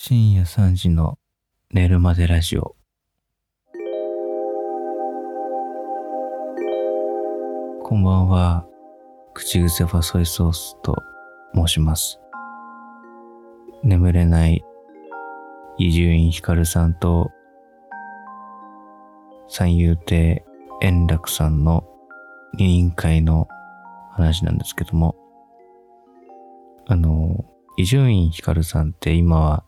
深夜3時の寝るまでラジオ。こんばんは。口癖ファソイソースと申します。眠れない伊集院光さんと三遊亭円楽さんの二人会の話なんですけども、あの、伊集院光さんって今は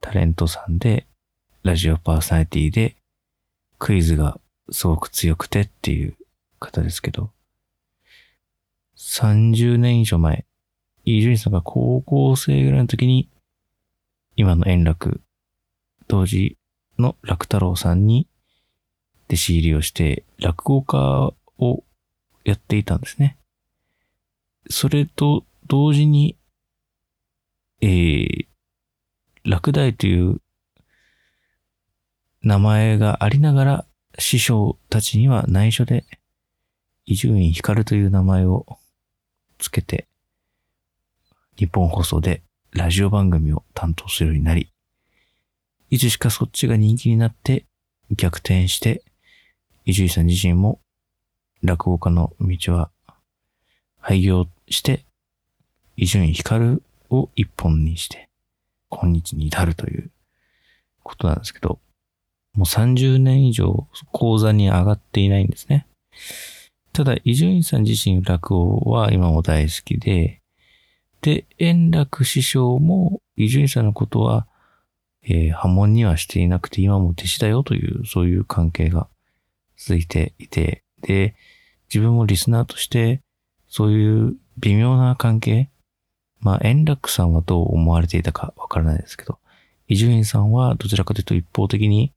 タレントさんで、ラジオパーソナリティで、クイズがすごく強くてっていう方ですけど、30年以上前、伊集院さんが高校生ぐらいの時に、今の円楽、当時の楽太郎さんに弟子入りをして、落語家をやっていたんですね。それと同時に、えー、落第という名前がありながら、師匠たちには内緒で、伊集院光という名前をつけて、日本放送でラジオ番組を担当するようになり、いつしかそっちが人気になって逆転して、伊集院さん自身も落語家の道は廃業して、伊集院光を一本にして、今日に至るということなんですけど、もう30年以上講座に上がっていないんですね。ただ、伊集院さん自身落語は今も大好きで、で、円楽師匠も伊集院さんのことは、えー波紋にはしていなくて今も弟子だよという、そういう関係が続いていて、で、自分もリスナーとして、そういう微妙な関係、まあ、円楽さんはどう思われていたかわからないですけど、伊集院さんはどちらかというと一方的に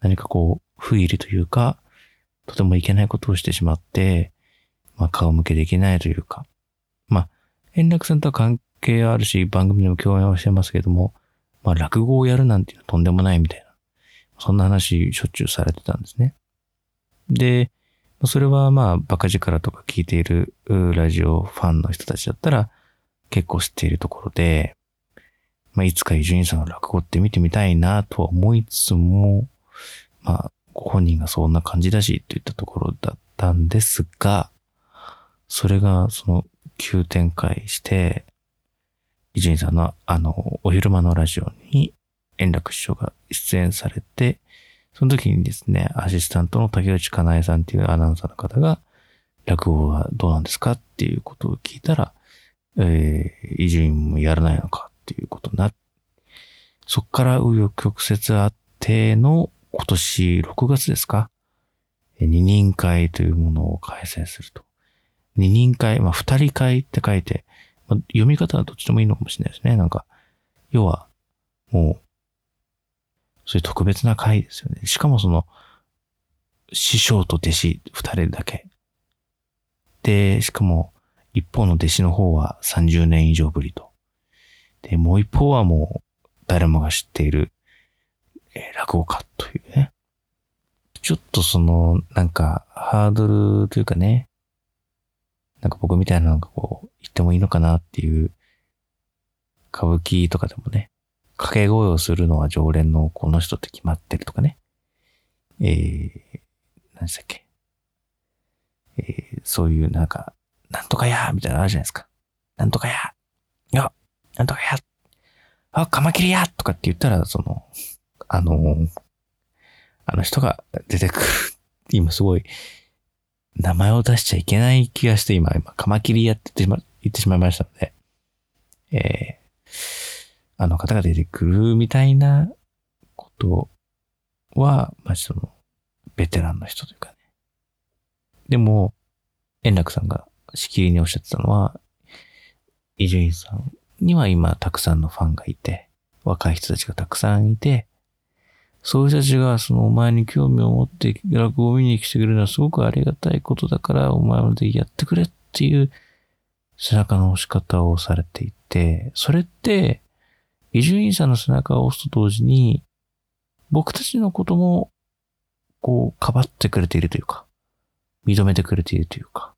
何かこう、不義理というか、とてもいけないことをしてしまって、まあ、顔向けできないというか、まあ、円楽さんとは関係あるし、番組でも共演はしてますけども、まあ、落語をやるなんていうのはとんでもないみたいな、そんな話しょっちゅうされてたんですね。で、それはまあ、バカ力とか聞いているラジオファンの人たちだったら結構知っているところで、まあ、いつか伊集院さんの落語って見てみたいなとは思いつつも、まあ、ご本人がそんな感じだしって言ったところだったんですが、それがその急展開して、伊集院さんのあの、お昼間のラジオに円楽師匠が出演されて、その時にですね、アシスタントの竹内かなえさんっていうアナウンサーの方が、落語はどうなんですかっていうことを聞いたら、えー、伊集院もやらないのかっていうことなそっから紆余曲折あっての今年6月ですか？二人会というものを開催すると。二人会、まあ二人会って書いて、まあ、読み方はどっちでもいいのかもしれないですね。なんか、要は、もう、そういう特別な会ですよね。しかもその、師匠と弟子二人だけ。で、しかも、一方の弟子の方は30年以上ぶりと。で、もう一方はもう、誰もが知っている、え落語家というね。ちょっとその、なんか、ハードルというかね、なんか僕みたいなのがこう、言ってもいいのかなっていう、歌舞伎とかでもね、掛け声をするのは常連のこの人って決まってるとかね。えー、何でしたっけ。えー、そういうなんか、なんとかやみたいなのあるじゃないですか。なんとかやーいや、なんとかやあ、カマキリやとかって言ったら、その、あの、あの人が出てくる。今すごい、名前を出しちゃいけない気がして、今、今、カマキリやって言ってしま、言ってしまいましたので、えー、あの方が出てくるみたいなことは、まあ、その、ベテランの人というかね。でも、円楽さんがしきりにおっしゃってたのは、伊集院さんには今たくさんのファンがいて、若い人たちがたくさんいて、そういう人たちがそのお前に興味を持って落語を見に来てくれるのはすごくありがたいことだから、お前までやってくれっていう背中の押し方をされていて、それって、伊集院さんの背中を押すと同時に、僕たちのことも、こう、かばってくれているというか、認めてくれているというか、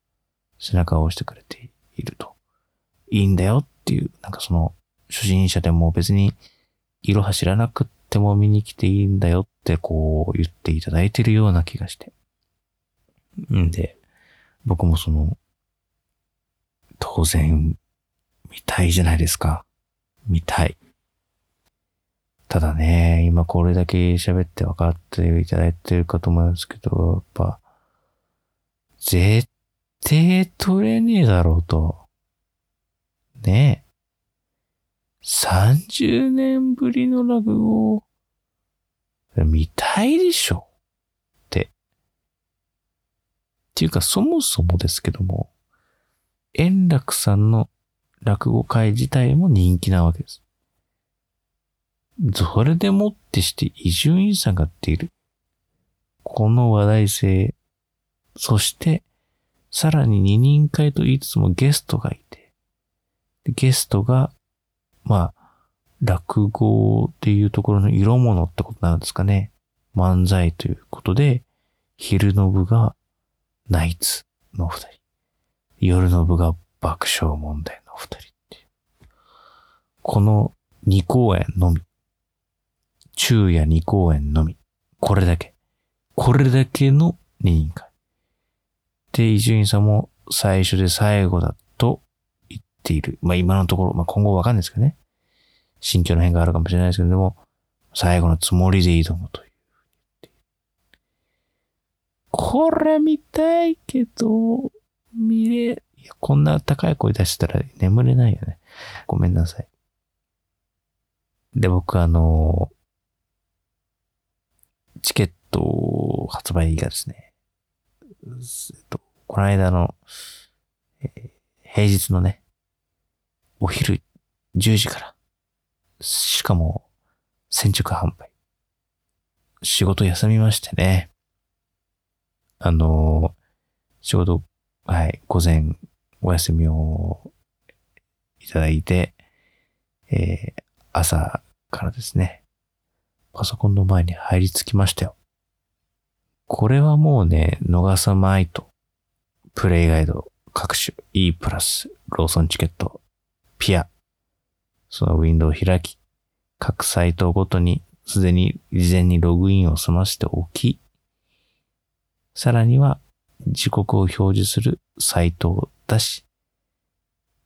背中を押してくれていると。いいんだよっていう、なんかその、初心者でも別にいろは知らなくっても見に来ていいんだよってこう言っていただいてるような気がして。んで、僕もその、当然、見たいじゃないですか。見たい。ただね、今これだけ喋って分かっていただいてるかと思いますけど、やっぱ、絶対取れねえだろうと。ねえ。30年ぶりの落語を、見たいでしょって。っていうか、そもそもですけども、円楽さんの落語会自体も人気なわけです。それでもってして伊集院さんがっている。この話題性、そして、さらに二人会と言いつつもゲストがいて、ゲストが、まあ、落語っていうところの色物ってことなんですかね。漫才ということで、昼の部がナイツの二人。夜の部が爆笑問題の二人っていう。この二公演のみ。昼夜二公演のみ。これだけ。これだけの二人会。で、伊集院さんも最初で最後だと言っている。まあ今のところ、まあ今後わかんないですけどね。心境の変化があるかもしれないですけど、でも、最後のつもりで挑むという。これ見たいけど、見れ、いや、こんな高い声出したら眠れないよね。ごめんなさい。で、僕あの、チケット発売がですね、えっと、この間の、えー、平日のね、お昼10時から、しかも、先着販売。仕事休みましてね。あの仕事はい、午前お休みをいただいて、えー、朝からですね、パソコンの前に入り着きましたよ。これはもうね、逃さまいと、プレイガイド、各種、E プラス、ローソンチケット、ピア、そのウィンドウを開き、各サイトごとにすでに事前にログインを済ませておき、さらには時刻を表示するサイトを出し、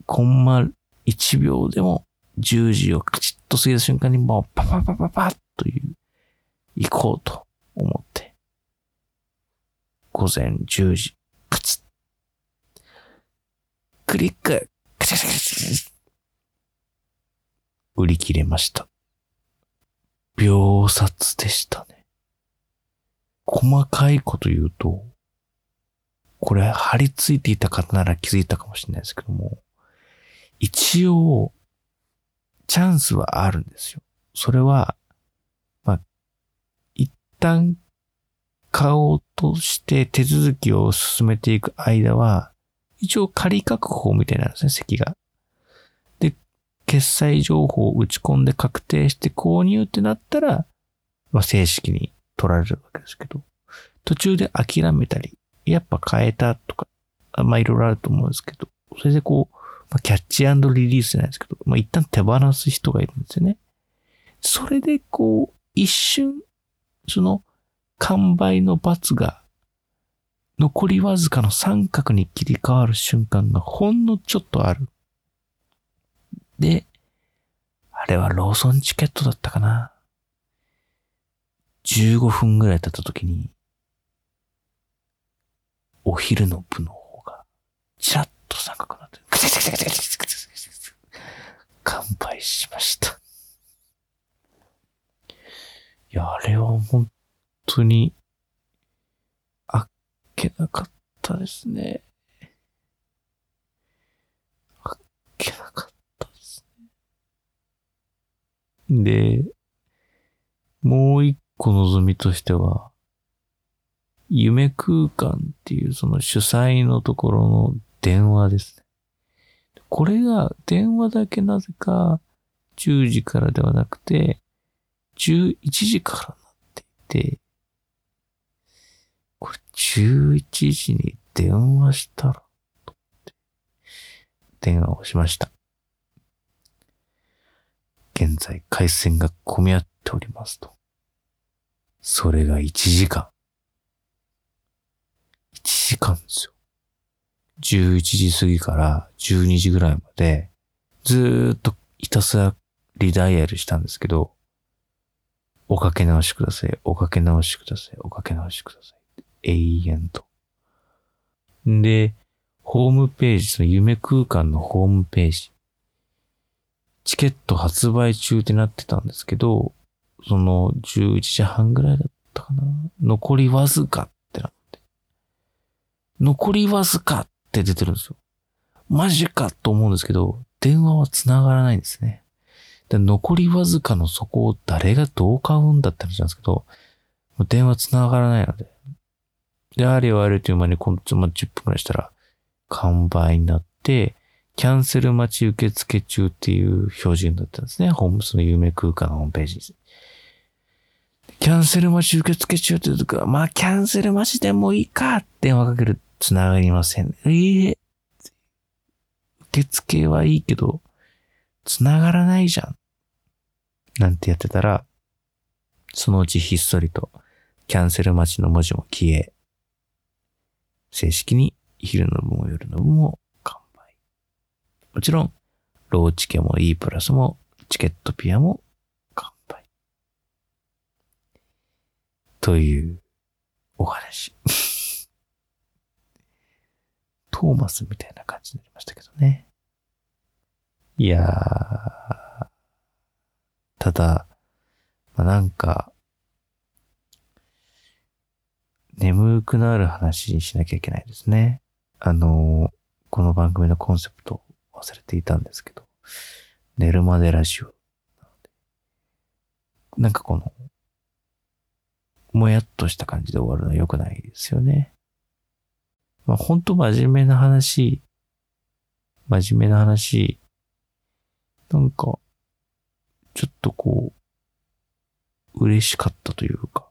コンマ1秒でも10時をカチッと過ぎた瞬間にもうパパパパパッという、行こうと思って、午前10時、カチッ、クリック、カチャカチャカチャ売り切れました。秒殺でしたね。細かいこと言うと、これ貼り付いていた方なら気づいたかもしれないですけども、一応、チャンスはあるんですよ。それは、まあ、一旦買おうとして手続きを進めていく間は、一応仮確保みたいなんですね、席が。で、決済情報を打ち込んで確定して購入ってなったら、まあ、正式に取られるわけですけど、途中で諦めたり、やっぱ変えたとか、まあいろいろあると思うんですけど、それでこう、まあ、キャッチリリースじゃないですけど、まあ一旦手放す人がいるんですよね。それでこう、一瞬、その、完売の罰が、残りわずかの三角に切り替わる瞬間がほんのちょっとある。で、あれはローソンチケットだったかな。15分ぐらい経った時に、お昼の部の方が、ちらっと三角になって、乾杯しました。いや、あれは本当に、なかったですね。あっけなかったですね。で、もう一個望みとしては、夢空間っていうその主催のところの電話ですね。これが電話だけなぜか10時からではなくて11時からなっていて、これ11時に電話したら、と電話をしました。現在回線が混み合っておりますと。それが1時間。1時間ですよ。11時過ぎから12時ぐらいまで、ずーっとひたすらリダイヤルしたんですけど、おかけ直しください。おかけ直しください。おかけ直しください。永遠と。で、ホームページ、その夢空間のホームページ。チケット発売中ってなってたんですけど、その11時半ぐらいだったかな。残りわずかってなって。残りわずかって出てるんですよ。マジかと思うんですけど、電話は繋がらないんですね。で残りわずかのそこを誰がどう買うんだって話なんですけど、電話繋がらないので。で、あれよあれという間に今度、まあ、10分くらいしたら、完売になって、キャンセル待ち受付中っていう表示になったんですね。ホーム、その有名空間のホームページに。キャンセル待ち受付中って言うとか、まあ、キャンセル待ちでもいいか電話かける、繋がりません。ええー、受付はいいけど、繋がらないじゃん。なんてやってたら、そのうちひっそりと、キャンセル待ちの文字も消え、正式に昼の分も夜の分も完売。もちろん、ローチケも E プラスもチケットピアも完売。というお話。トーマスみたいな感じになりましたけどね。いやー、ただ、まあ、なんか、眠くなる話にしなきゃいけないですね。あの、この番組のコンセプト忘れていたんですけど、寝るまでラジオ。なんかこの、もやっとした感じで終わるのは良くないですよね。まあ本当真面目な話、真面目な話、なんか、ちょっとこう、嬉しかったというか、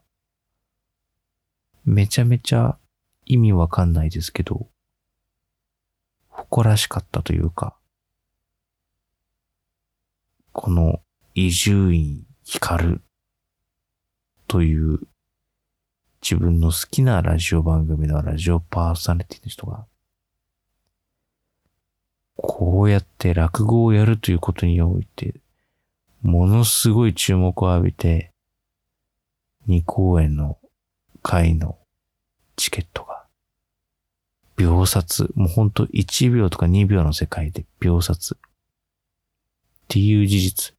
めちゃめちゃ意味わかんないですけど、誇らしかったというか、この伊集院光という自分の好きなラジオ番組のラジオパーソナリティの人が、こうやって落語をやるということにおいて、ものすごい注目を浴びて、2公演の回のチケットが、秒殺、もうほんと1秒とか2秒の世界で秒殺。っていう事実。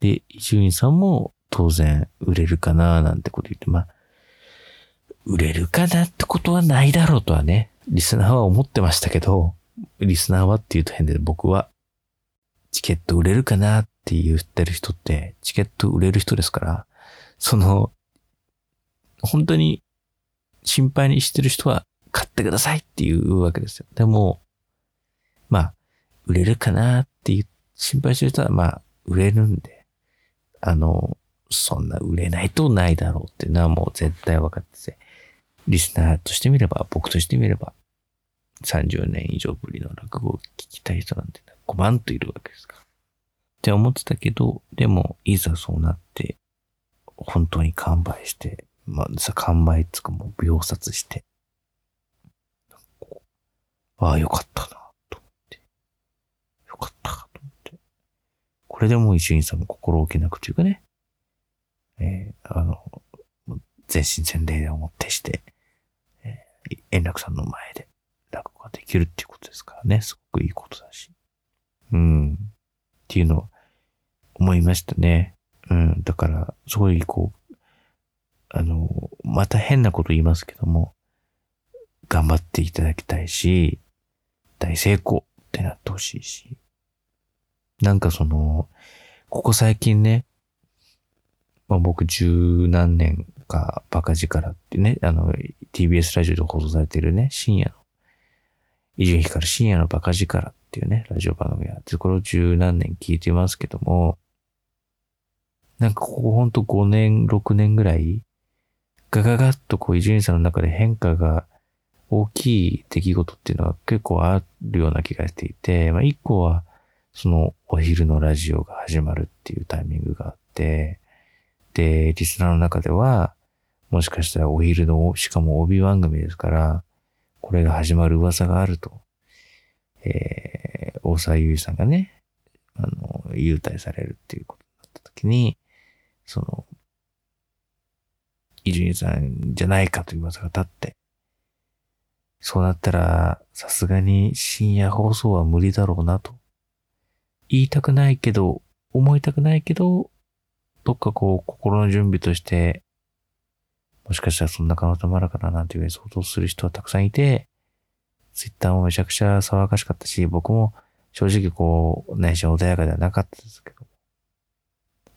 で、伊集院さんも当然売れるかななんてこと言って、まあ、売れるかなってことはないだろうとはね、リスナーは思ってましたけど、リスナーはって言うと変で僕は、チケット売れるかなって言ってる人って、チケット売れる人ですから、その、本当に心配にしてる人は買ってくださいっていうわけですよ。でも、まあ、売れるかなっていう心配してる人は、まあ、売れるんで、あの、そんな売れないとないだろうっていうのはもう絶対分かってて、リスナーとしてみれば、僕としてみれば、30年以上ぶりの落語を聞きたい人なんて5万といるわけですから。って思ってたけど、でも、いざそうなって、本当に完売して、まあさ、完売つかもう秒殺して、ああ、よかったな、と思って。よかった、と思って。これでもう一員さんも心置けなくというかね、えー、あの、全身全霊で思ってして、えー、円楽さんの前で落語ができるっていうことですからね、すごくいいことだし。うん。っていうのを思いましたね。うん。だから、すごいこう、あの、また変なこと言いますけども、頑張っていただきたいし、大成功ってなってほしいし。なんかその、ここ最近ね、まあ僕十何年かバカ力ってね、あの、TBS ラジオで放送されてるね、深夜の、伊集院光深夜のバカ力っていうね、ラジオ番組があって、これを十何年聞いてますけども、なんかここほんと5年、6年ぐらい、ガガガッとこう伊集院さんの中で変化が大きい出来事っていうのは結構あるような気がしていて、まあ一個は、そのお昼のラジオが始まるっていうタイミングがあって、で、リスナーの中では、もしかしたらお昼の、しかも帯番組ですから、これが始まる噂があると、えー、大沢優さんがね、あの、優待されるっていうことになった時に、その、伊集院さんじゃないかという噂が立って、そうなったら、さすがに深夜放送は無理だろうなと。言いたくないけど、思いたくないけど、どっかこう、心の準備として、もしかしたらそんな可能性もあるかななんていうふうに想像する人はたくさんいて、ツイッターもめちゃくちゃ騒がしかったし、僕も正直こう、内心穏やかではなかったですけど。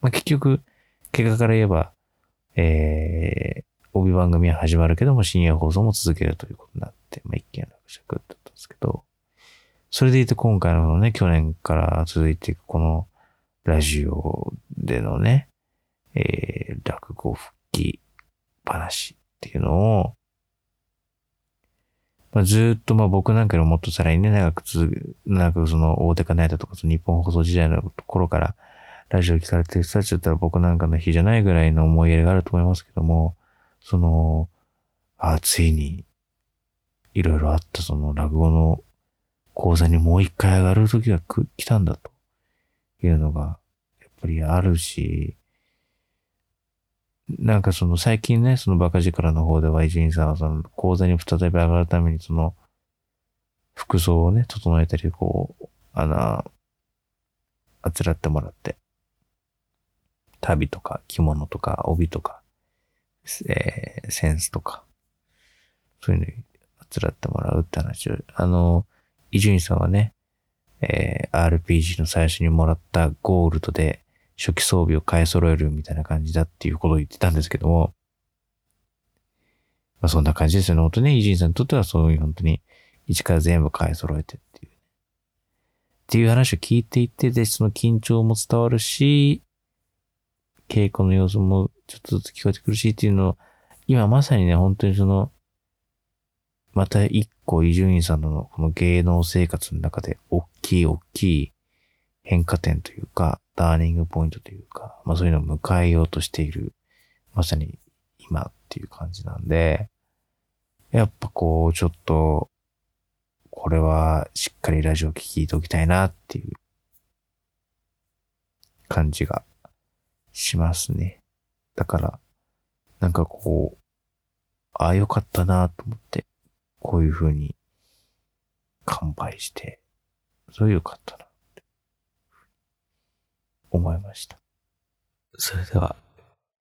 まあ、結局、結果から言えば、えー、帯番組は始まるけども深夜放送も続けるということになって、まあ、一見落着だったんですけど、それでいて今回のね、去年から続いていくこのラジオでのね、えー、落語復帰話っていうのを、まあ、ずっとまあ僕なんかよりもっとさらにね、長く続く、長くその大手かナイトとかその日本放送時代の頃からラジオ聞かれてる人たちだったら僕なんかの日じゃないぐらいの思い入れがあると思いますけども、その、あ、ついに、いろいろあったその落語の講座にもう一回上がる時が来たんだというのが、やっぱりあるし、なんかその最近ね、そのバカ力の方では伊集院さんはその講座に再び上がるためにその服装をね、整えたり、こう、あの、あつらってもらって、旅とか着物とか帯とか、えー、センスとか、そういうのにあつらってもらうって話を、あの、伊集院さんはね、えー、RPG の最初にもらったゴールドで初期装備を買い揃えるみたいな感じだっていうことを言ってたんですけども、まあそんな感じですよね。本当ね、伊集院さんにとってはそういう本当に一から全部買い揃えてっていう。っていう話を聞いていて、で、その緊張も伝わるし、稽古の様子もちょっとずつ聞こえてくるしっていうのを、今まさにね、本当にその、また一個伊集院さんのこの芸能生活の中で大きい大きい変化点というか、ターニングポイントというか、まあそういうのを迎えようとしている、まさに今っていう感じなんで、やっぱこう、ちょっと、これはしっかりラジオ聞いておきたいなっていう感じがしますね。だから、なんかこう、ああよかったなと思って、こういう風に乾杯して、それよかったなって思いました。それでは、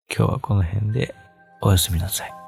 今日はこの辺でおやすみなさい。